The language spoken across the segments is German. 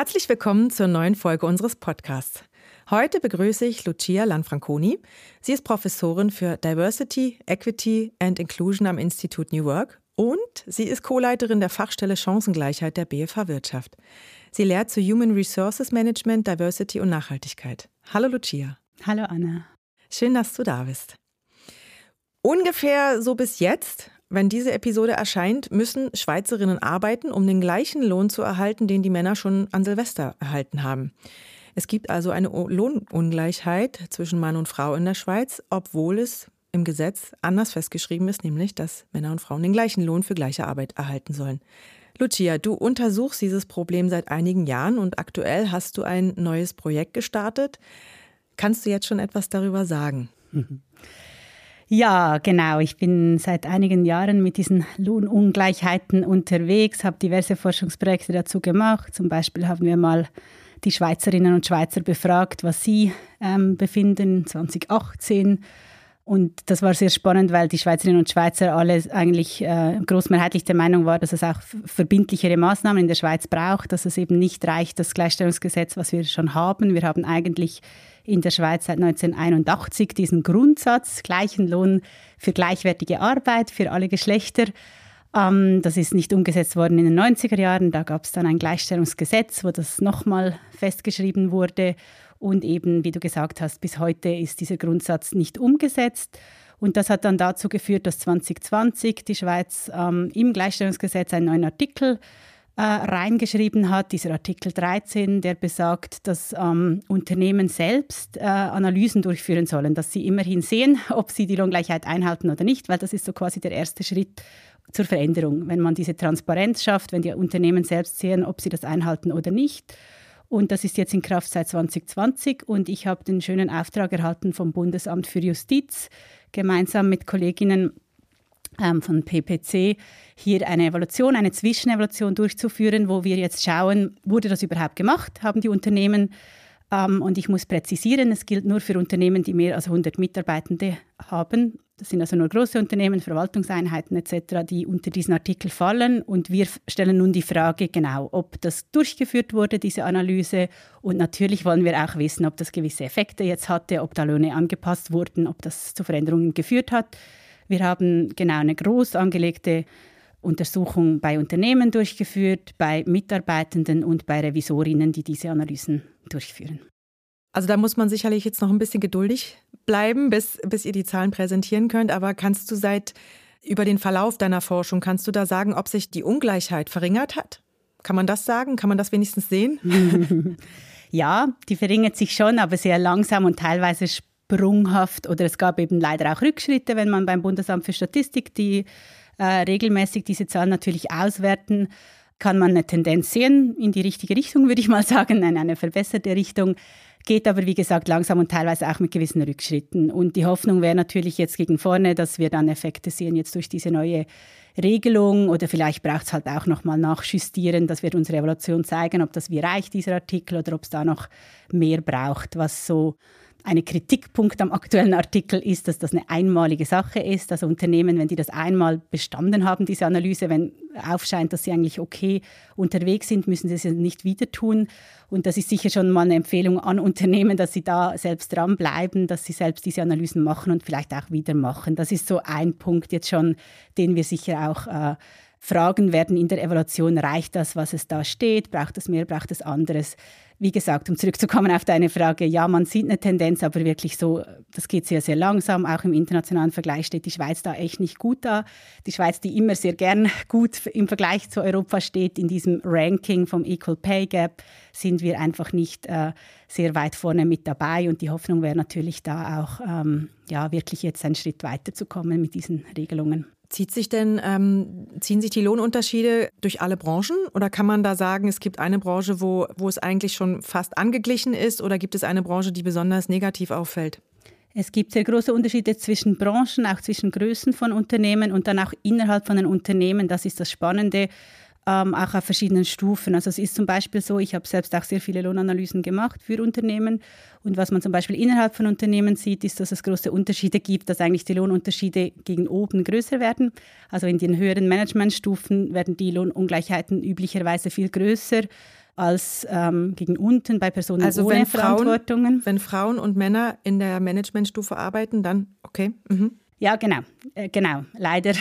Herzlich willkommen zur neuen Folge unseres Podcasts. Heute begrüße ich Lucia Lanfranconi. Sie ist Professorin für Diversity, Equity and Inclusion am Institut New Work und sie ist Co-Leiterin der Fachstelle Chancengleichheit der BFH Wirtschaft. Sie lehrt zu Human Resources Management, Diversity und Nachhaltigkeit. Hallo Lucia. Hallo Anna. Schön, dass du da bist. Ungefähr so bis jetzt, wenn diese Episode erscheint, müssen Schweizerinnen arbeiten, um den gleichen Lohn zu erhalten, den die Männer schon an Silvester erhalten haben. Es gibt also eine Lohnungleichheit zwischen Mann und Frau in der Schweiz, obwohl es im Gesetz anders festgeschrieben ist, nämlich dass Männer und Frauen den gleichen Lohn für gleiche Arbeit erhalten sollen. Lucia, du untersuchst dieses Problem seit einigen Jahren und aktuell hast du ein neues Projekt gestartet. Kannst du jetzt schon etwas darüber sagen? Ja, genau. Ich bin seit einigen Jahren mit diesen Lohnungleichheiten unterwegs, habe diverse Forschungsprojekte dazu gemacht. Zum Beispiel haben wir mal die Schweizerinnen und Schweizer befragt, was sie ähm, befinden 2018. Und das war sehr spannend, weil die Schweizerinnen und Schweizer alle eigentlich äh, großmehrheitlich der Meinung waren, dass es auch verbindlichere Maßnahmen in der Schweiz braucht, dass es eben nicht reicht, das Gleichstellungsgesetz, was wir schon haben. Wir haben eigentlich in der Schweiz seit 1981 diesen Grundsatz, gleichen Lohn für gleichwertige Arbeit für alle Geschlechter. Ähm, das ist nicht umgesetzt worden in den 90er Jahren. Da gab es dann ein Gleichstellungsgesetz, wo das nochmal festgeschrieben wurde. Und eben, wie du gesagt hast, bis heute ist dieser Grundsatz nicht umgesetzt. Und das hat dann dazu geführt, dass 2020 die Schweiz ähm, im Gleichstellungsgesetz einen neuen Artikel äh, reingeschrieben hat, dieser Artikel 13, der besagt, dass ähm, Unternehmen selbst äh, Analysen durchführen sollen, dass sie immerhin sehen, ob sie die Lohngleichheit einhalten oder nicht, weil das ist so quasi der erste Schritt zur Veränderung, wenn man diese Transparenz schafft, wenn die Unternehmen selbst sehen, ob sie das einhalten oder nicht. Und das ist jetzt in Kraft seit 2020 und ich habe den schönen Auftrag erhalten vom Bundesamt für Justiz, gemeinsam mit Kolleginnen von PPC hier eine Evaluation, eine Zwischenevaluation durchzuführen, wo wir jetzt schauen, wurde das überhaupt gemacht? Haben die Unternehmen, ähm, und ich muss präzisieren, es gilt nur für Unternehmen, die mehr als 100 Mitarbeitende haben. Das sind also nur große Unternehmen, Verwaltungseinheiten etc., die unter diesen Artikel fallen. Und wir stellen nun die Frage genau, ob das durchgeführt wurde, diese Analyse. Und natürlich wollen wir auch wissen, ob das gewisse Effekte jetzt hatte, ob da Löhne angepasst wurden, ob das zu Veränderungen geführt hat. Wir haben genau eine groß angelegte Untersuchung bei Unternehmen durchgeführt, bei Mitarbeitenden und bei Revisorinnen, die diese Analysen durchführen. Also da muss man sicherlich jetzt noch ein bisschen geduldig bleiben, bis, bis ihr die Zahlen präsentieren könnt. Aber kannst du seit über den Verlauf deiner Forschung, kannst du da sagen, ob sich die Ungleichheit verringert hat? Kann man das sagen? Kann man das wenigstens sehen? ja, die verringert sich schon, aber sehr langsam und teilweise sprunghaft oder es gab eben leider auch Rückschritte, wenn man beim Bundesamt für Statistik die äh, regelmäßig diese Zahlen natürlich auswerten, kann man eine Tendenz sehen in die richtige Richtung, würde ich mal sagen, in eine verbesserte Richtung. Geht aber, wie gesagt, langsam und teilweise auch mit gewissen Rückschritten. Und die Hoffnung wäre natürlich jetzt gegen vorne, dass wir dann Effekte sehen, jetzt durch diese neue Regelung oder vielleicht braucht es halt auch nochmal nachjustieren. Das wird unsere Evaluation zeigen, ob das wie reicht, dieser Artikel, oder ob es da noch mehr braucht, was so ein Kritikpunkt am aktuellen Artikel ist, dass das eine einmalige Sache ist. Also Unternehmen, wenn die das einmal bestanden haben, diese Analyse, wenn aufscheint, dass sie eigentlich okay unterwegs sind, müssen sie es nicht wieder tun. Und das ist sicher schon mal eine Empfehlung an Unternehmen, dass sie da selbst dranbleiben, dass sie selbst diese Analysen machen und vielleicht auch wieder machen. Das ist so ein Punkt jetzt schon, den wir sicher auch äh, fragen werden in der Evaluation. Reicht das, was es da steht? Braucht es mehr? Braucht es anderes? wie gesagt, um zurückzukommen auf deine Frage, ja, man sieht eine Tendenz, aber wirklich so, das geht sehr, sehr langsam. Auch im internationalen Vergleich steht die Schweiz da echt nicht gut da. Die Schweiz, die immer sehr gern gut im Vergleich zu Europa steht, in diesem Ranking vom Equal Pay Gap, sind wir einfach nicht äh, sehr weit vorne mit dabei. Und die Hoffnung wäre natürlich da auch, ähm, ja, wirklich jetzt einen Schritt weiter zu kommen mit diesen Regelungen. Zieht sich denn, ähm, ziehen sich die Lohnunterschiede durch alle Branchen oder kann man da sagen, es gibt eine Branche, wo, wo es eigentlich schon fast angeglichen ist oder gibt es eine Branche, die besonders negativ auffällt? Es gibt sehr große Unterschiede zwischen Branchen, auch zwischen Größen von Unternehmen und dann auch innerhalb von den Unternehmen. Das ist das Spannende ähm, auch auf verschiedenen Stufen. Also es ist zum Beispiel so, ich habe selbst auch sehr viele Lohnanalysen gemacht für Unternehmen und was man zum Beispiel innerhalb von Unternehmen sieht, ist, dass es große Unterschiede gibt, dass eigentlich die Lohnunterschiede gegen oben größer werden. Also in den höheren Managementstufen werden die Lohnungleichheiten üblicherweise viel größer als ähm, gegen unten bei Personen also ohne wenn Verantwortungen. Frauen, wenn Frauen und Männer in der Managementstufe arbeiten, dann okay. Mhm. Ja, genau, äh, genau. Leider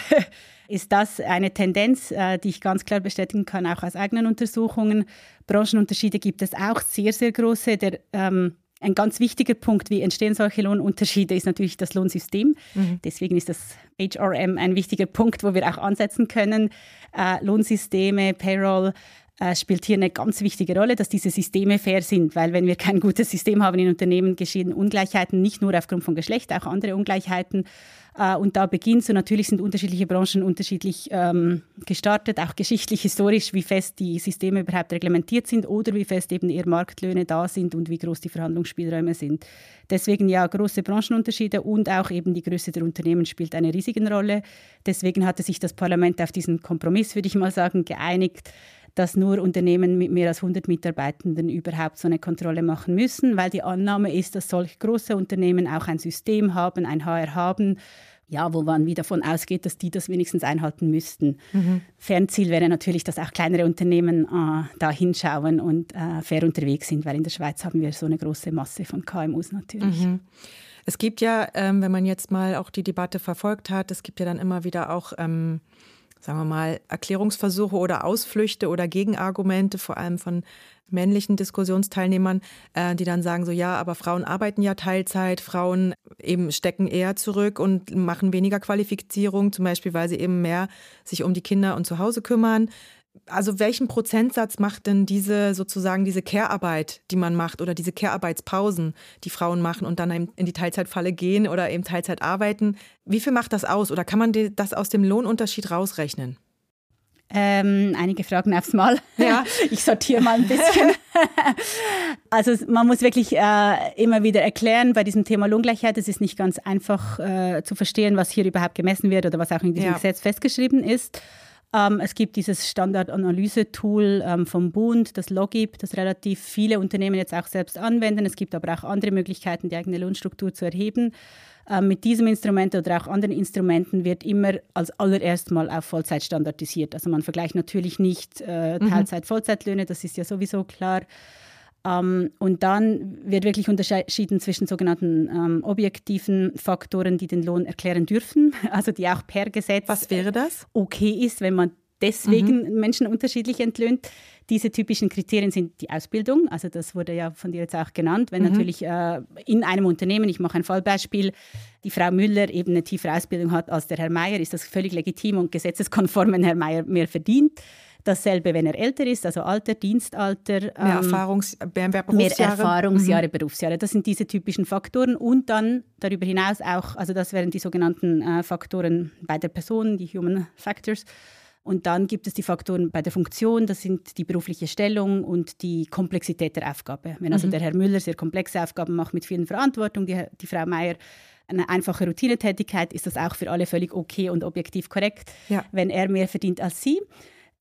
ist das eine Tendenz, äh, die ich ganz klar bestätigen kann, auch aus eigenen Untersuchungen. Branchenunterschiede gibt es auch sehr, sehr große. Der, ähm, ein ganz wichtiger Punkt, wie entstehen solche Lohnunterschiede, ist natürlich das Lohnsystem. Mhm. Deswegen ist das HRM ein wichtiger Punkt, wo wir auch ansetzen können. Äh, Lohnsysteme, Payroll, äh, spielt hier eine ganz wichtige Rolle, dass diese Systeme fair sind, weil wenn wir kein gutes System haben in Unternehmen, geschehen Ungleichheiten nicht nur aufgrund von Geschlecht, auch andere Ungleichheiten. Äh, und da beginnt so, natürlich sind unterschiedliche Branchen unterschiedlich ähm, gestartet, auch geschichtlich, historisch, wie fest die Systeme überhaupt reglementiert sind oder wie fest eben eher Marktlöhne da sind und wie groß die Verhandlungsspielräume sind. Deswegen ja, große Branchenunterschiede und auch eben die Größe der Unternehmen spielt eine riesige Rolle. Deswegen hatte sich das Parlament auf diesen Kompromiss, würde ich mal sagen, geeinigt, dass nur Unternehmen mit mehr als 100 Mitarbeitenden überhaupt so eine Kontrolle machen müssen, weil die Annahme ist, dass solch große Unternehmen auch ein System haben, ein HR haben, ja, wo man wie davon ausgeht, dass die das wenigstens einhalten müssten. Mhm. Fernziel wäre natürlich, dass auch kleinere Unternehmen äh, da hinschauen und äh, fair unterwegs sind, weil in der Schweiz haben wir so eine große Masse von KMUs natürlich. Mhm. Es gibt ja, ähm, wenn man jetzt mal auch die Debatte verfolgt hat, es gibt ja dann immer wieder auch ähm, sagen wir mal, Erklärungsversuche oder Ausflüchte oder Gegenargumente, vor allem von männlichen Diskussionsteilnehmern, äh, die dann sagen so, ja, aber Frauen arbeiten ja Teilzeit, Frauen eben stecken eher zurück und machen weniger Qualifizierung, zum Beispiel, weil sie eben mehr sich um die Kinder und zu Hause kümmern also welchen Prozentsatz macht denn diese sozusagen diese Care-Arbeit, die man macht oder diese Care-Arbeitspausen, die Frauen machen und dann in die Teilzeitfalle gehen oder eben Teilzeit arbeiten? Wie viel macht das aus oder kann man das aus dem Lohnunterschied rausrechnen? Ähm, einige Fragen aufs Mal. Ja. Ich sortiere mal ein bisschen. also man muss wirklich äh, immer wieder erklären bei diesem Thema Lohngleichheit, es ist nicht ganz einfach äh, zu verstehen, was hier überhaupt gemessen wird oder was auch in diesem ja. Gesetz festgeschrieben ist. Ähm, es gibt dieses Standardanalyse-Tool ähm, vom Bund, das Logib, das relativ viele Unternehmen jetzt auch selbst anwenden. Es gibt aber auch andere Möglichkeiten, die eigene Lohnstruktur zu erheben. Ähm, mit diesem Instrument oder auch anderen Instrumenten wird immer als allererst mal auf Vollzeit standardisiert. Also man vergleicht natürlich nicht äh, mhm. Teilzeit-Vollzeitlöhne, das ist ja sowieso klar. Ähm, und dann wird wirklich unterschieden zwischen sogenannten ähm, objektiven Faktoren, die den Lohn erklären dürfen, also die auch per Gesetz Was wäre das? okay ist, wenn man deswegen mhm. Menschen unterschiedlich entlöhnt. Diese typischen Kriterien sind die Ausbildung, also das wurde ja von dir jetzt auch genannt. Wenn mhm. natürlich äh, in einem Unternehmen, ich mache ein Fallbeispiel, die Frau Müller eben eine tiefere Ausbildung hat als der Herr Meier, ist das völlig legitim und gesetzeskonform, wenn Herr Meier mehr verdient. Dasselbe, wenn er älter ist, also Alter, Dienstalter. Mehr, ähm, Erfahrungs mehr, Berufsjahre. mehr Erfahrungsjahre, mhm. Berufsjahre. Das sind diese typischen Faktoren. Und dann darüber hinaus auch, also das wären die sogenannten äh, Faktoren bei der Person, die Human Factors. Und dann gibt es die Faktoren bei der Funktion, das sind die berufliche Stellung und die Komplexität der Aufgabe. Wenn also mhm. der Herr Müller sehr komplexe Aufgaben macht mit vielen Verantwortung, die, die Frau Meier eine einfache Routinetätigkeit, ist das auch für alle völlig okay und objektiv korrekt, ja. wenn er mehr verdient als sie.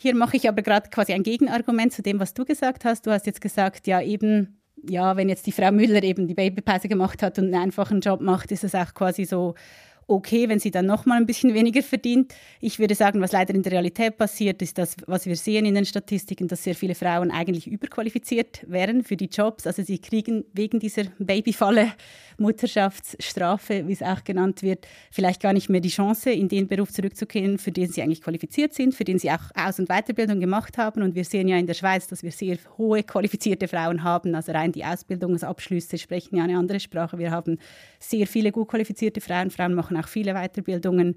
Hier mache ich aber gerade quasi ein Gegenargument zu dem, was du gesagt hast. Du hast jetzt gesagt, ja eben, ja, wenn jetzt die Frau Müller eben die Babypause gemacht hat und einen einfachen Job macht, ist es auch quasi so okay, wenn sie dann noch mal ein bisschen weniger verdient. Ich würde sagen, was leider in der Realität passiert, ist das, was wir sehen in den Statistiken, dass sehr viele Frauen eigentlich überqualifiziert wären für die Jobs. Also sie kriegen wegen dieser Babyfalle, Mutterschaftsstrafe, wie es auch genannt wird, vielleicht gar nicht mehr die Chance, in den Beruf zurückzukehren, für den sie eigentlich qualifiziert sind, für den sie auch Aus- und Weiterbildung gemacht haben. Und wir sehen ja in der Schweiz, dass wir sehr hohe qualifizierte Frauen haben. Also rein die Ausbildungsabschlüsse sprechen ja eine andere Sprache. Wir haben sehr viele gut qualifizierte Frauen. Frauen machen auch viele Weiterbildungen.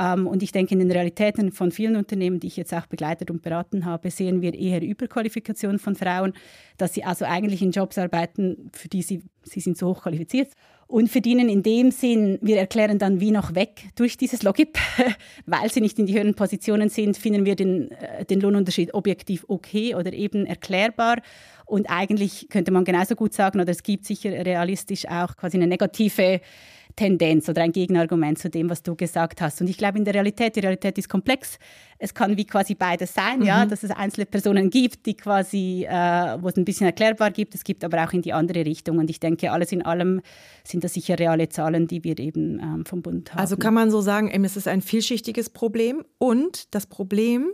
Ähm, und ich denke, in den Realitäten von vielen Unternehmen, die ich jetzt auch begleitet und beraten habe, sehen wir eher Überqualifikation von Frauen, dass sie also eigentlich in Jobs arbeiten, für die sie, sie sind so hoch qualifiziert und verdienen in dem Sinn, wir erklären dann wie noch weg durch dieses Logip, weil sie nicht in die höheren Positionen sind, finden wir den, äh, den Lohnunterschied objektiv okay oder eben erklärbar. Und eigentlich könnte man genauso gut sagen, oder es gibt sicher realistisch auch quasi eine negative Tendenz oder ein Gegenargument zu dem, was du gesagt hast. Und ich glaube, in der Realität, die Realität ist komplex. Es kann wie quasi beides sein, mhm. ja, dass es einzelne Personen gibt, die quasi, äh, wo es ein bisschen erklärbar gibt. Es gibt aber auch in die andere Richtung. Und ich denke, alles in allem sind das sicher reale Zahlen, die wir eben ähm, vom Bund haben. Also kann man so sagen, es ist ein vielschichtiges Problem. Und das Problem,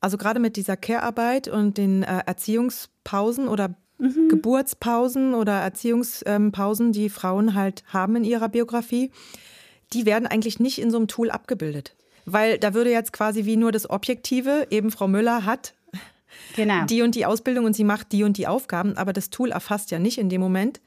also gerade mit dieser Care-Arbeit und den äh, Erziehungspausen oder mhm. Geburtspausen oder Erziehungspausen, die Frauen halt haben in ihrer Biografie, die werden eigentlich nicht in so einem Tool abgebildet. Weil da würde jetzt quasi wie nur das Objektive, eben Frau Müller hat genau. die und die Ausbildung und sie macht die und die Aufgaben, aber das Tool erfasst ja nicht in dem Moment,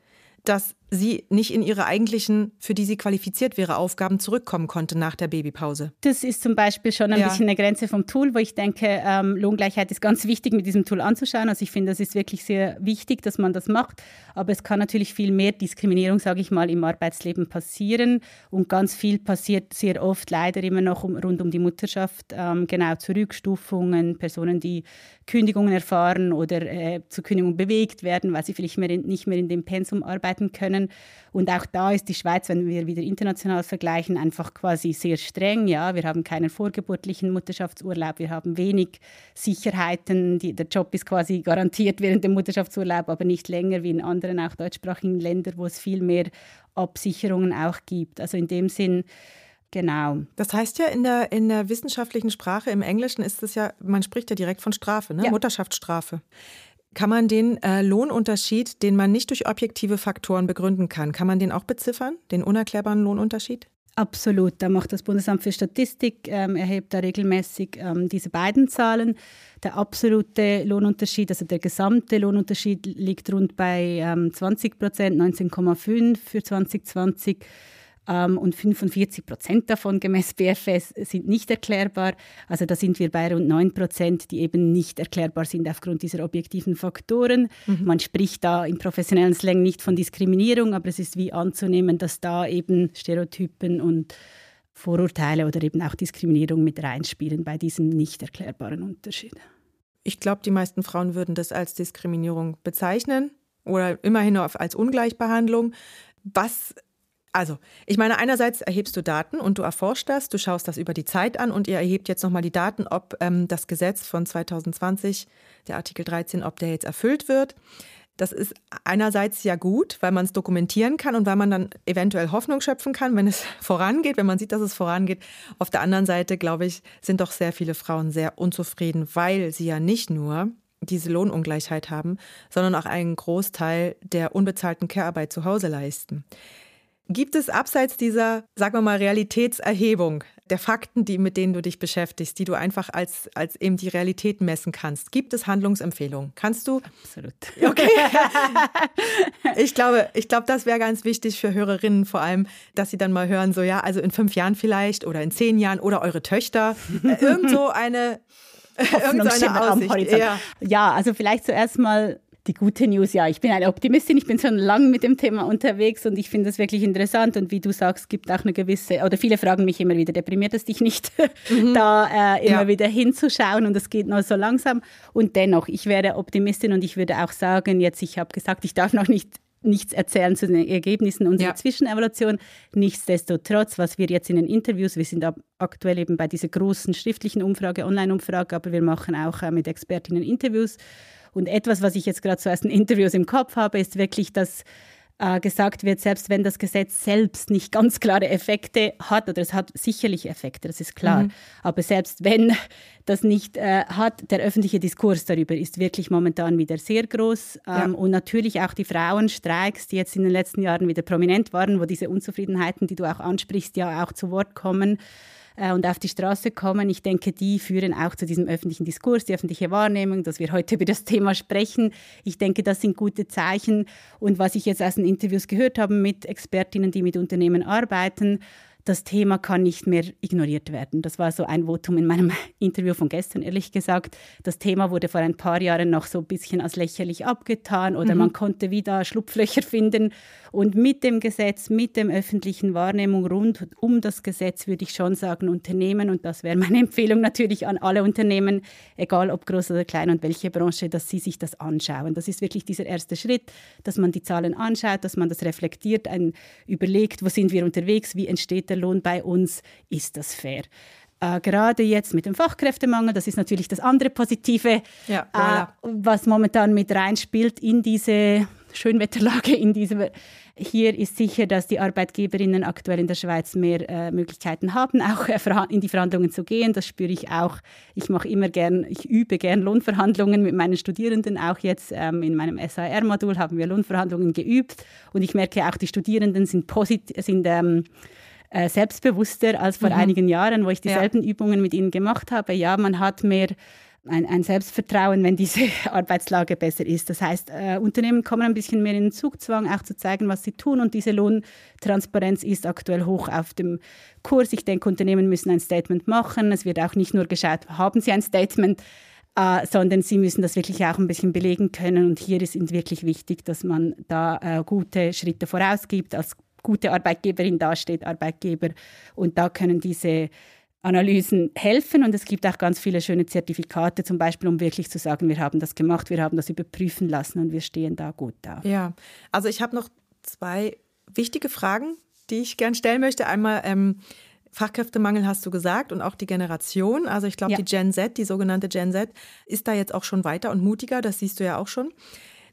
dass sie nicht in ihre eigentlichen, für die sie qualifiziert wäre, Aufgaben zurückkommen konnte nach der Babypause. Das ist zum Beispiel schon ein ja. bisschen eine Grenze vom Tool, wo ich denke, ähm, Lohngleichheit ist ganz wichtig mit diesem Tool anzuschauen. Also ich finde, das ist wirklich sehr wichtig, dass man das macht. Aber es kann natürlich viel mehr Diskriminierung, sage ich mal, im Arbeitsleben passieren. Und ganz viel passiert sehr oft leider immer noch um, rund um die Mutterschaft. Ähm, genau, Zurückstufungen, Personen, die Kündigungen erfahren oder äh, zur Kündigung bewegt werden, weil sie vielleicht mehr in, nicht mehr in dem Pensum arbeiten können können. Und auch da ist die Schweiz, wenn wir wieder international vergleichen, einfach quasi sehr streng. Ja, wir haben keinen vorgeburtlichen Mutterschaftsurlaub, wir haben wenig Sicherheiten. Die, der Job ist quasi garantiert während dem Mutterschaftsurlaub, aber nicht länger wie in anderen auch deutschsprachigen Ländern, wo es viel mehr Absicherungen auch gibt. Also in dem Sinn Genau. Das heißt ja in der, in der wissenschaftlichen Sprache, im Englischen ist es ja, man spricht ja direkt von Strafe, ne? Ja. Mutterschaftsstrafe. Kann man den äh, Lohnunterschied, den man nicht durch objektive Faktoren begründen kann, kann man den auch beziffern, den unerklärbaren Lohnunterschied? Absolut. Da macht das Bundesamt für Statistik, ähm, erhebt da regelmäßig ähm, diese beiden Zahlen. Der absolute Lohnunterschied, also der gesamte Lohnunterschied, liegt rund bei ähm, 20 Prozent, 19,5 für 2020 ähm, und 45 Prozent davon gemäß BFS sind nicht erklärbar. Also da sind wir bei rund 9 Prozent, die eben nicht erklärbar sind aufgrund dieser objektiven Faktoren. Mhm. Man spricht da im professionellen Slang nicht von Diskriminierung, aber es ist wie anzunehmen, dass da eben Stereotypen und Vorurteile oder eben auch Diskriminierung mit reinspielen bei diesem nicht erklärbaren Unterschied. Ich glaube, die meisten Frauen würden das als Diskriminierung bezeichnen oder immerhin als Ungleichbehandlung. Was also, ich meine, einerseits erhebst du Daten und du erforschst das, du schaust das über die Zeit an und ihr erhebt jetzt nochmal die Daten, ob ähm, das Gesetz von 2020, der Artikel 13, ob der jetzt erfüllt wird. Das ist einerseits ja gut, weil man es dokumentieren kann und weil man dann eventuell Hoffnung schöpfen kann, wenn es vorangeht, wenn man sieht, dass es vorangeht. Auf der anderen Seite, glaube ich, sind doch sehr viele Frauen sehr unzufrieden, weil sie ja nicht nur diese Lohnungleichheit haben, sondern auch einen Großteil der unbezahlten Care-Arbeit zu Hause leisten. Gibt es abseits dieser, sagen wir mal, Realitätserhebung der Fakten, die, mit denen du dich beschäftigst, die du einfach als, als eben die Realität messen kannst, gibt es Handlungsempfehlungen? Kannst du? Absolut. Okay. ich glaube, ich glaube, das wäre ganz wichtig für Hörerinnen vor allem, dass sie dann mal hören, so ja, also in fünf Jahren vielleicht oder in zehn Jahren oder eure Töchter, irgend so eine, so eine Aussicht. Ja. ja, also vielleicht zuerst mal die gute News, ja, ich bin eine Optimistin, ich bin schon lange mit dem Thema unterwegs und ich finde es wirklich interessant und wie du sagst, gibt auch eine gewisse, oder viele fragen mich immer wieder, deprimiert es dich nicht, mhm. da äh, immer ja. wieder hinzuschauen und es geht nur so langsam und dennoch, ich wäre Optimistin und ich würde auch sagen, jetzt, ich habe gesagt, ich darf noch nicht nichts erzählen zu den Ergebnissen unserer ja. Zwischenevaluation. Nichtsdestotrotz, was wir jetzt in den Interviews, wir sind aktuell eben bei dieser großen schriftlichen Umfrage, Online-Umfrage, aber wir machen auch äh, mit Expertinnen Interviews und etwas, was ich jetzt gerade zu ersten Interviews im Kopf habe, ist wirklich, dass äh, gesagt wird, selbst wenn das Gesetz selbst nicht ganz klare Effekte hat, oder es hat sicherlich Effekte, das ist klar, mhm. aber selbst wenn das nicht äh, hat, der öffentliche Diskurs darüber ist wirklich momentan wieder sehr groß. Ähm, ja. Und natürlich auch die Frauenstreiks, die jetzt in den letzten Jahren wieder prominent waren, wo diese Unzufriedenheiten, die du auch ansprichst, ja auch zu Wort kommen äh, und auf die Straße kommen. Ich denke, die führen auch zu diesem öffentlichen Diskurs, die öffentliche Wahrnehmung, dass wir heute über das Thema sprechen. Ich denke, das sind gute Zeichen. Und was ich jetzt aus den Interviews gehört habe mit Expertinnen, die mit Unternehmen arbeiten, das Thema kann nicht mehr ignoriert werden. Das war so ein Votum in meinem Interview von gestern, ehrlich gesagt. Das Thema wurde vor ein paar Jahren noch so ein bisschen als lächerlich abgetan oder mhm. man konnte wieder Schlupflöcher finden. Und mit dem Gesetz, mit der öffentlichen Wahrnehmung rund um das Gesetz würde ich schon sagen, Unternehmen, und das wäre meine Empfehlung natürlich an alle Unternehmen, egal ob groß oder klein und welche Branche, dass sie sich das anschauen. Das ist wirklich dieser erste Schritt, dass man die Zahlen anschaut, dass man das reflektiert, ein, überlegt, wo sind wir unterwegs, wie entsteht der Lohn bei uns, ist das fair? Äh, gerade jetzt mit dem Fachkräftemangel, das ist natürlich das andere Positive, ja, voilà. äh, was momentan mit reinspielt in diese Schönwetterlage, in diesem hier ist sicher, dass die Arbeitgeberinnen aktuell in der Schweiz mehr äh, Möglichkeiten haben, auch äh, in die Verhandlungen zu gehen. Das spüre ich auch. Ich mache immer gern, ich übe gern Lohnverhandlungen mit meinen Studierenden. Auch jetzt ähm, in meinem SAR-Modul haben wir Lohnverhandlungen geübt. Und ich merke auch, die Studierenden sind, posit sind ähm, äh, selbstbewusster als vor mhm. einigen Jahren, wo ich dieselben ja. Übungen mit ihnen gemacht habe. Ja, man hat mehr ein, ein, Selbstvertrauen, wenn diese Arbeitslage besser ist. Das heißt, äh, Unternehmen kommen ein bisschen mehr in den Zugzwang, auch zu zeigen, was sie tun. Und diese Lohntransparenz ist aktuell hoch auf dem Kurs. Ich denke, Unternehmen müssen ein Statement machen. Es wird auch nicht nur geschaut, haben sie ein Statement, äh, sondern sie müssen das wirklich auch ein bisschen belegen können. Und hier ist es wirklich wichtig, dass man da äh, gute Schritte vorausgibt, als gute Arbeitgeberin dasteht, Arbeitgeber. Und da können diese Analysen helfen und es gibt auch ganz viele schöne Zertifikate, zum Beispiel, um wirklich zu sagen, wir haben das gemacht, wir haben das überprüfen lassen und wir stehen da gut da. Ja, also ich habe noch zwei wichtige Fragen, die ich gern stellen möchte. Einmal ähm, Fachkräftemangel hast du gesagt und auch die Generation. Also ich glaube, ja. die Gen Z, die sogenannte Gen Z, ist da jetzt auch schon weiter und mutiger, das siehst du ja auch schon.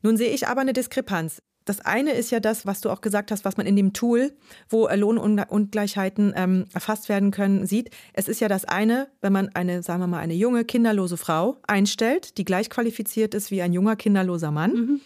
Nun sehe ich aber eine Diskrepanz. Das eine ist ja das, was du auch gesagt hast, was man in dem Tool, wo Lohnungleichheiten ähm, erfasst werden können, sieht. Es ist ja das eine, wenn man eine, sagen wir mal, eine junge, kinderlose Frau einstellt, die gleich qualifiziert ist wie ein junger, kinderloser Mann. Mhm.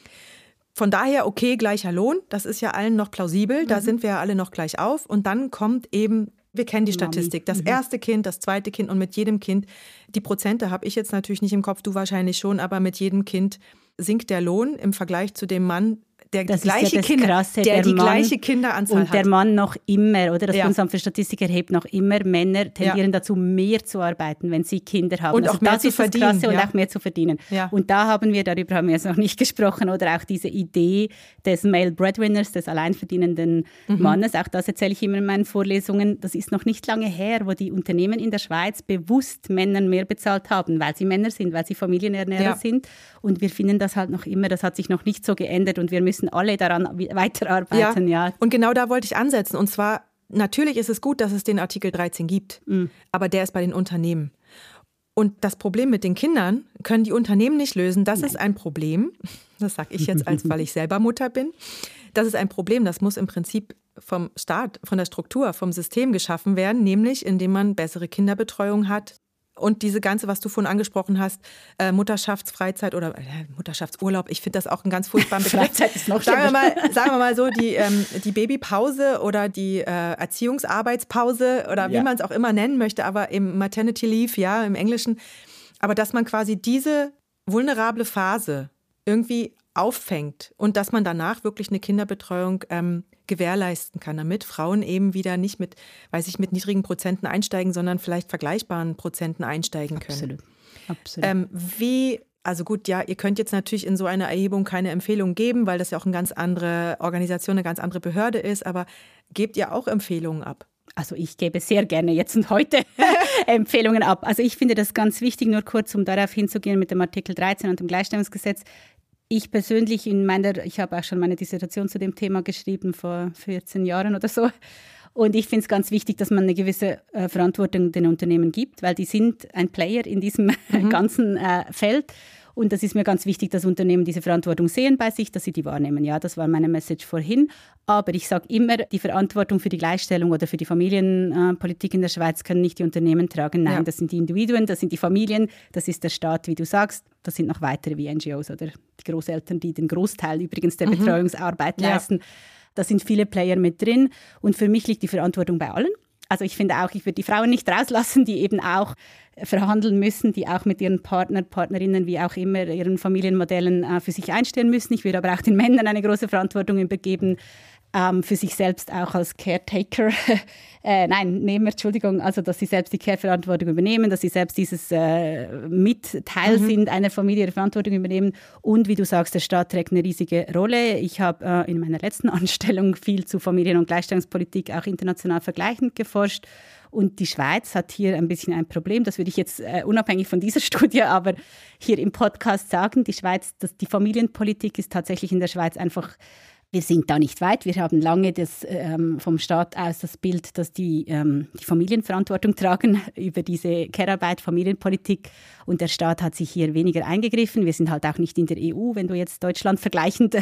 Von daher, okay, gleicher Lohn, das ist ja allen noch plausibel, mhm. da sind wir ja alle noch gleich auf. Und dann kommt eben wir kennen die Statistik. Das mhm. erste Kind, das zweite Kind und mit jedem Kind, die Prozente habe ich jetzt natürlich nicht im Kopf, du wahrscheinlich schon, aber mit jedem Kind sinkt der Lohn im Vergleich zu dem Mann, der das gleiche ja Kinder, Krasse, der, der die Mann, gleiche Kinderanzahl und hat. Und der Mann noch immer, oder das ja. Bundesamt für Statistik erhebt noch immer, Männer tendieren ja. dazu, mehr zu arbeiten, wenn sie Kinder haben. Und also auch mehr das zu ist verdienen. Und auch mehr zu verdienen. Und da haben wir, darüber haben wir jetzt noch nicht gesprochen, oder auch diese Idee des Male Breadwinners, des alleinverdienenden mhm. Mannes, auch das erzähle ich immer in meinen Vorlesungen, das ist noch nicht lange her, wo die Unternehmen in der Schweiz bewusst Männern mehr bezahlt haben, weil sie Männer sind, weil sie Familienernährer sind. Und wir finden das halt noch immer, das hat sich noch nicht so geändert und wir müssen müssen alle daran weiterarbeiten. Ja. ja. Und genau da wollte ich ansetzen. Und zwar, natürlich ist es gut, dass es den Artikel 13 gibt, mhm. aber der ist bei den Unternehmen. Und das Problem mit den Kindern können die Unternehmen nicht lösen. Das Nein. ist ein Problem. Das sage ich jetzt, als weil ich selber Mutter bin. Das ist ein Problem. Das muss im Prinzip vom Staat, von der Struktur, vom System geschaffen werden, nämlich indem man bessere Kinderbetreuung hat, und diese ganze, was du vorhin angesprochen hast, äh, Mutterschaftsfreizeit oder äh, Mutterschaftsurlaub, ich finde das auch einen ganz furchtbaren Begriff. Freizeit ist noch sagen wir mal, sagen wir mal so, die, ähm, die Babypause oder die äh, Erziehungsarbeitspause oder wie ja. man es auch immer nennen möchte, aber im Maternity Leave, ja, im Englischen. Aber dass man quasi diese vulnerable Phase irgendwie auffängt und dass man danach wirklich eine Kinderbetreuung ähm, gewährleisten kann, damit Frauen eben wieder nicht mit, weiß ich, mit niedrigen Prozenten einsteigen, sondern vielleicht vergleichbaren Prozenten einsteigen können. Absolut. Absolut. Ähm, wie also gut, ja, ihr könnt jetzt natürlich in so einer Erhebung keine Empfehlung geben, weil das ja auch eine ganz andere Organisation, eine ganz andere Behörde ist, aber gebt ihr auch Empfehlungen ab? Also ich gebe sehr gerne jetzt und heute Empfehlungen ab. Also ich finde das ganz wichtig, nur kurz, um darauf hinzugehen mit dem Artikel 13 und dem Gleichstellungsgesetz ich persönlich in meiner, ich habe auch schon meine Dissertation zu dem Thema geschrieben vor 14 Jahren oder so. Und ich finde es ganz wichtig, dass man eine gewisse äh, Verantwortung den Unternehmen gibt, weil die sind ein Player in diesem mhm. ganzen äh, Feld. Und das ist mir ganz wichtig, dass Unternehmen diese Verantwortung sehen bei sich, dass sie die wahrnehmen. Ja, das war meine Message vorhin. Aber ich sage immer, die Verantwortung für die Gleichstellung oder für die Familienpolitik in der Schweiz können nicht die Unternehmen tragen. Nein, ja. das sind die Individuen, das sind die Familien, das ist der Staat, wie du sagst. Das sind noch weitere wie NGOs oder die Großeltern, die den Großteil übrigens der mhm. Betreuungsarbeit leisten. Ja. Da sind viele Player mit drin. Und für mich liegt die Verantwortung bei allen. Also ich finde auch, ich würde die Frauen nicht rauslassen, die eben auch verhandeln müssen, die auch mit ihren Partner, Partnerinnen, wie auch immer, ihren Familienmodellen äh, für sich einstehen müssen. Ich würde aber auch den Männern eine große Verantwortung übergeben. Ähm, für sich selbst auch als Caretaker, äh, nein, Nehmer, Entschuldigung, also dass sie selbst die Care-Verantwortung übernehmen, dass sie selbst dieses äh, Mitteil mhm. sind einer Familie, ihre Verantwortung übernehmen. Und wie du sagst, der Staat trägt eine riesige Rolle. Ich habe äh, in meiner letzten Anstellung viel zu Familien- und Gleichstellungspolitik auch international vergleichend geforscht. Und die Schweiz hat hier ein bisschen ein Problem. Das würde ich jetzt äh, unabhängig von dieser Studie, aber hier im Podcast sagen. Die Schweiz, das, die Familienpolitik ist tatsächlich in der Schweiz einfach wir sind da nicht weit. Wir haben lange das, ähm, vom Staat aus das Bild, dass die, ähm, die Familienverantwortung tragen über diese Care-Arbeit, Familienpolitik. Und der Staat hat sich hier weniger eingegriffen. Wir sind halt auch nicht in der EU. Wenn du jetzt Deutschland vergleichend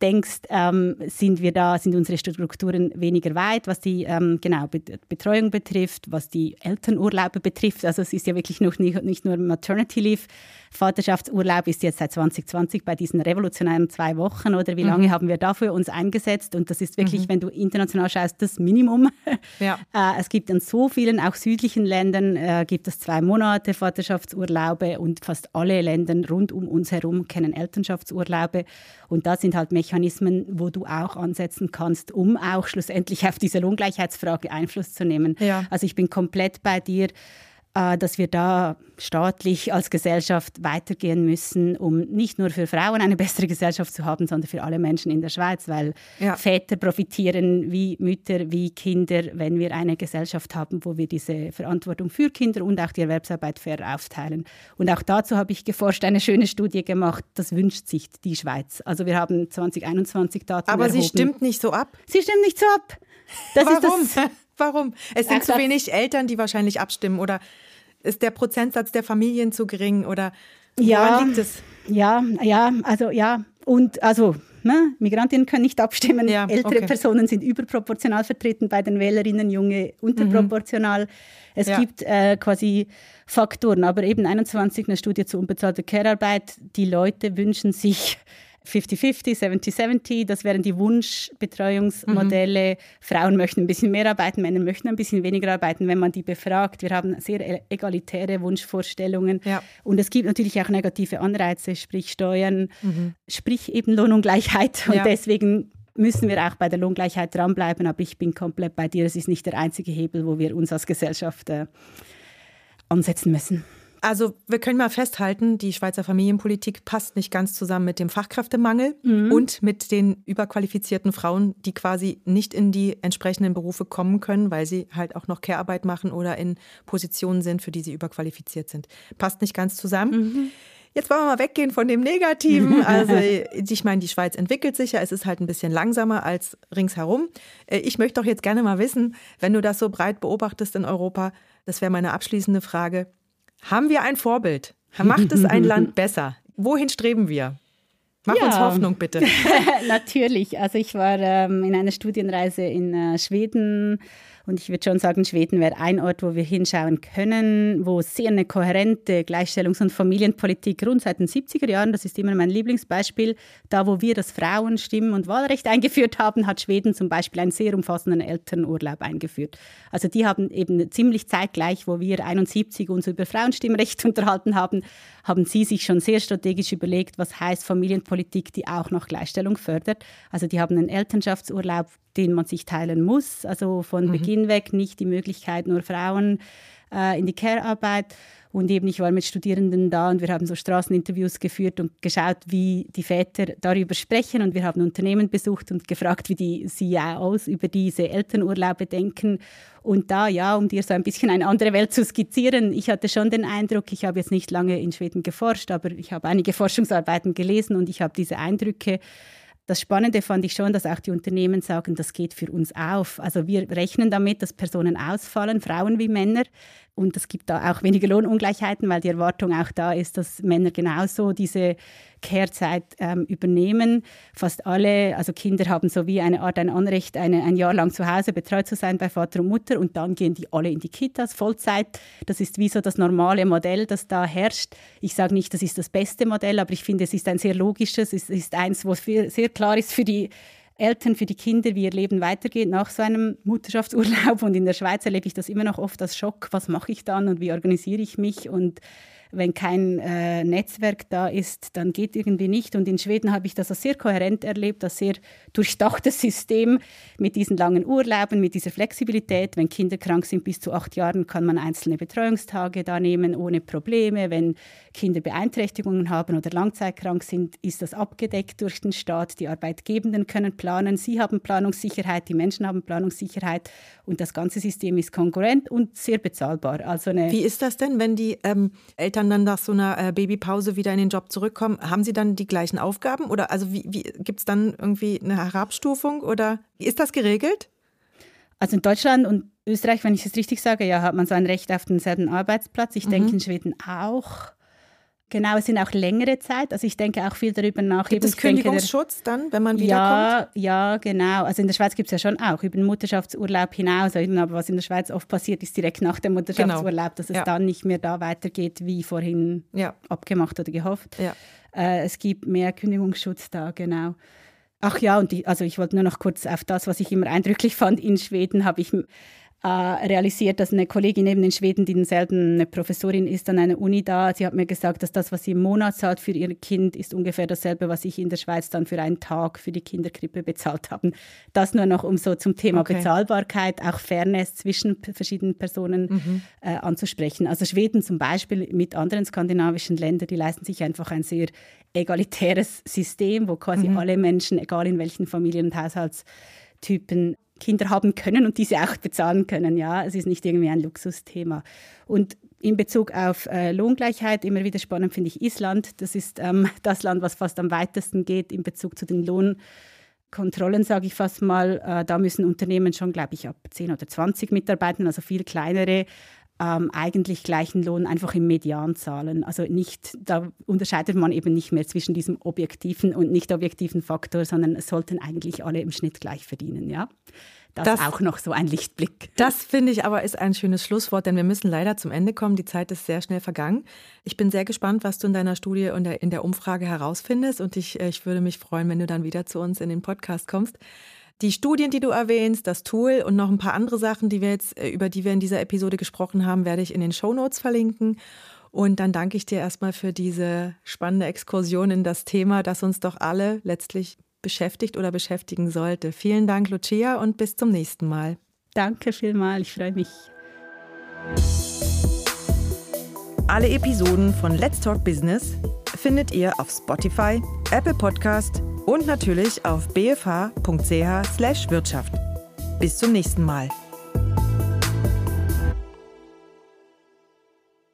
denkst, ähm, sind wir da, sind unsere Strukturen weniger weit, was die ähm, genau Betreuung betrifft, was die Elternurlaube betrifft. Also es ist ja wirklich noch nicht, nicht nur Maternity Leave. Vaterschaftsurlaub ist jetzt seit 2020 bei diesen revolutionären zwei Wochen oder wie lange mhm. haben wir dafür uns eingesetzt? Und das ist wirklich, mhm. wenn du international schaust, das Minimum. Ja. Äh, es gibt in so vielen, auch südlichen Ländern, äh, gibt es zwei Monate Vaterschaftsurlaube und fast alle Länder rund um uns herum kennen Elternschaftsurlaube. Und da sind halt Mechanismen, wo du auch ansetzen kannst, um auch schlussendlich auf diese Lohngleichheitsfrage Einfluss zu nehmen. Ja. Also ich bin komplett bei dir. Äh, dass wir da staatlich als Gesellschaft weitergehen müssen, um nicht nur für Frauen eine bessere Gesellschaft zu haben, sondern für alle Menschen in der Schweiz, weil ja. Väter profitieren wie Mütter, wie Kinder, wenn wir eine Gesellschaft haben, wo wir diese Verantwortung für Kinder und auch die Erwerbsarbeit fair aufteilen. Und auch dazu habe ich geforscht, eine schöne Studie gemacht, das wünscht sich die Schweiz. Also wir haben 2021 Daten Aber erhoben. sie stimmt nicht so ab? Sie stimmt nicht so ab. Das Warum? Ist das Warum? Es sind Ach, zu wenig Eltern, die wahrscheinlich abstimmen oder ist der Prozentsatz der Familien zu gering oder woran ja, liegt es? Ja, ja, also ja. Und also ne, Migrantinnen können nicht abstimmen. Ja, Ältere okay. Personen sind überproportional vertreten bei den Wählerinnen, junge unterproportional. Mhm. Es ja. gibt äh, quasi Faktoren, aber eben 21 eine Studie zu unbezahlter Care-Arbeit. Die Leute wünschen sich 50-50, 70-70, das wären die Wunschbetreuungsmodelle. Mhm. Frauen möchten ein bisschen mehr arbeiten, Männer möchten ein bisschen weniger arbeiten, wenn man die befragt. Wir haben sehr e-, egalitäre Wunschvorstellungen. Ja. Und es gibt natürlich auch negative Anreize, sprich Steuern, mhm. sprich eben Lohnungleichheit. Und ja. deswegen müssen wir auch bei der Lohngleichheit dranbleiben. Aber ich bin komplett bei dir. Es ist nicht der einzige Hebel, wo wir uns als Gesellschaft äh, ansetzen müssen. Also wir können mal festhalten, die Schweizer Familienpolitik passt nicht ganz zusammen mit dem Fachkräftemangel mhm. und mit den überqualifizierten Frauen, die quasi nicht in die entsprechenden Berufe kommen können, weil sie halt auch noch Care-Arbeit machen oder in Positionen sind, für die sie überqualifiziert sind. Passt nicht ganz zusammen. Mhm. Jetzt wollen wir mal weggehen von dem Negativen. Also ich meine, die Schweiz entwickelt sich ja, es ist halt ein bisschen langsamer als ringsherum. Äh, ich möchte doch jetzt gerne mal wissen, wenn du das so breit beobachtest in Europa, das wäre meine abschließende Frage, haben wir ein Vorbild? Macht es ein Land besser? Wohin streben wir? Mach ja, uns Hoffnung, bitte. Natürlich. Also ich war ähm, in einer Studienreise in äh, Schweden und ich würde schon sagen, Schweden wäre ein Ort, wo wir hinschauen können, wo sehr eine kohärente Gleichstellungs- und Familienpolitik rund seit den 70er Jahren, das ist immer mein Lieblingsbeispiel, da wo wir das Frauenstimmen- und Wahlrecht eingeführt haben, hat Schweden zum Beispiel einen sehr umfassenden Elternurlaub eingeführt. Also die haben eben ziemlich zeitgleich, wo wir 71 uns über Frauenstimmrecht unterhalten haben, haben sie sich schon sehr strategisch überlegt, was heißt Familienpolitik, die auch noch Gleichstellung fördert. Also die haben einen Elternschaftsurlaub, den man sich teilen muss. Also von mhm. Beginn weg nicht die Möglichkeit, nur Frauen äh, in die Care-Arbeit. Und eben, ich war mit Studierenden da und wir haben so Straßeninterviews geführt und geschaut, wie die Väter darüber sprechen. Und wir haben Unternehmen besucht und gefragt, wie die CEOs über diese Elternurlaube denken. Und da, ja, um dir so ein bisschen eine andere Welt zu skizzieren, ich hatte schon den Eindruck, ich habe jetzt nicht lange in Schweden geforscht, aber ich habe einige Forschungsarbeiten gelesen und ich habe diese Eindrücke das Spannende fand ich schon, dass auch die Unternehmen sagen, das geht für uns auf. Also wir rechnen damit, dass Personen ausfallen, Frauen wie Männer. Und es gibt da auch weniger Lohnungleichheiten, weil die Erwartung auch da ist, dass Männer genauso diese Care-Zeit ähm, übernehmen. Fast alle, also Kinder haben so wie eine Art ein Anrecht, eine, ein Jahr lang zu Hause betreut zu sein bei Vater und Mutter und dann gehen die alle in die Kitas, Vollzeit. Das ist wie so das normale Modell, das da herrscht. Ich sage nicht, das ist das beste Modell, aber ich finde, es ist ein sehr logisches, es ist eins, wo sehr klar ist für die Eltern, für die Kinder, wie ihr Leben weitergeht nach so einem Mutterschaftsurlaub. Und in der Schweiz erlebe ich das immer noch oft als Schock. Was mache ich dann und wie organisiere ich mich? Und wenn kein äh, Netzwerk da ist, dann geht irgendwie nicht. Und in Schweden habe ich das als sehr kohärent erlebt, als sehr durchdachtes System mit diesen langen Urlauben, mit dieser Flexibilität. Wenn Kinder krank sind bis zu acht Jahren, kann man einzelne Betreuungstage da nehmen ohne Probleme. Wenn Kinder Beeinträchtigungen haben oder langzeitkrank sind, ist das abgedeckt durch den Staat. Die Arbeitgebenden können planen, sie haben Planungssicherheit, die Menschen haben Planungssicherheit und das ganze System ist konkurrent und sehr bezahlbar. Also Wie ist das denn, wenn die ähm, Eltern dann nach so einer äh, Babypause wieder in den Job zurückkommen? Haben sie dann die gleichen Aufgaben oder also wie, wie gibt es dann irgendwie eine Herabstufung oder ist das geregelt? Also in Deutschland und Österreich, wenn ich es richtig sage, ja, hat man so ein Recht auf denselben Arbeitsplatz. Ich mhm. denke in Schweden auch. Genau, es sind auch längere Zeit. Also ich denke auch viel darüber nach. Gibt es Kündigungsschutz denke, dann, wenn man wiederkommt? Ja, ja, genau. Also in der Schweiz gibt es ja schon auch über den Mutterschaftsurlaub hinaus. Aber was in der Schweiz oft passiert, ist direkt nach dem Mutterschaftsurlaub, genau. dass es ja. dann nicht mehr da weitergeht, wie vorhin ja. abgemacht oder gehofft. Ja. Äh, es gibt mehr Kündigungsschutz da, genau. Ach ja, und die, also ich wollte nur noch kurz auf das, was ich immer eindrücklich fand in Schweden, habe ich äh, realisiert, dass eine Kollegin eben in Schweden, die denselben eine Professorin ist an einer Uni da, sie hat mir gesagt, dass das, was sie im Monat zahlt für ihr Kind, ist ungefähr dasselbe, was ich in der Schweiz dann für einen Tag für die Kinderkrippe bezahlt habe. Das nur noch, um so zum Thema okay. Bezahlbarkeit, auch Fairness zwischen verschiedenen Personen mhm. äh, anzusprechen. Also Schweden zum Beispiel mit anderen skandinavischen Ländern, die leisten sich einfach ein sehr egalitäres System, wo quasi mhm. alle Menschen, egal in welchen Familien- und Haushaltstypen, Kinder haben können und diese auch bezahlen können. Ja, es ist nicht irgendwie ein Luxusthema. Und in Bezug auf äh, Lohngleichheit, immer wieder spannend finde ich Island. Das ist ähm, das Land, was fast am weitesten geht in Bezug zu den Lohnkontrollen, sage ich fast mal. Äh, da müssen Unternehmen schon, glaube ich, ab 10 oder 20 Mitarbeitern, also viel kleinere, ähm, eigentlich gleichen Lohn einfach im Median zahlen. Also nicht, da unterscheidet man eben nicht mehr zwischen diesem objektiven und nicht objektiven Faktor, sondern es sollten eigentlich alle im Schnitt gleich verdienen, ja. Das, das auch noch so ein Lichtblick. Das finde ich aber ist ein schönes Schlusswort, denn wir müssen leider zum Ende kommen. Die Zeit ist sehr schnell vergangen. Ich bin sehr gespannt, was du in deiner Studie und in der Umfrage herausfindest und ich, äh, ich würde mich freuen, wenn du dann wieder zu uns in den Podcast kommst. Die Studien, die du erwähnst, das Tool und noch ein paar andere Sachen, die wir jetzt, äh, über die wir in dieser Episode gesprochen haben, werde ich in den Show Notes verlinken. Und dann danke ich dir erstmal für diese spannende Exkursion in das Thema, das uns doch alle letztlich beschäftigt oder beschäftigen sollte. Vielen Dank, Lucia, und bis zum nächsten Mal. Danke vielmals, ich freue mich. Alle Episoden von Let's Talk Business findet ihr auf Spotify, Apple Podcast und natürlich auf bfh.ch/wirtschaft. Bis zum nächsten Mal.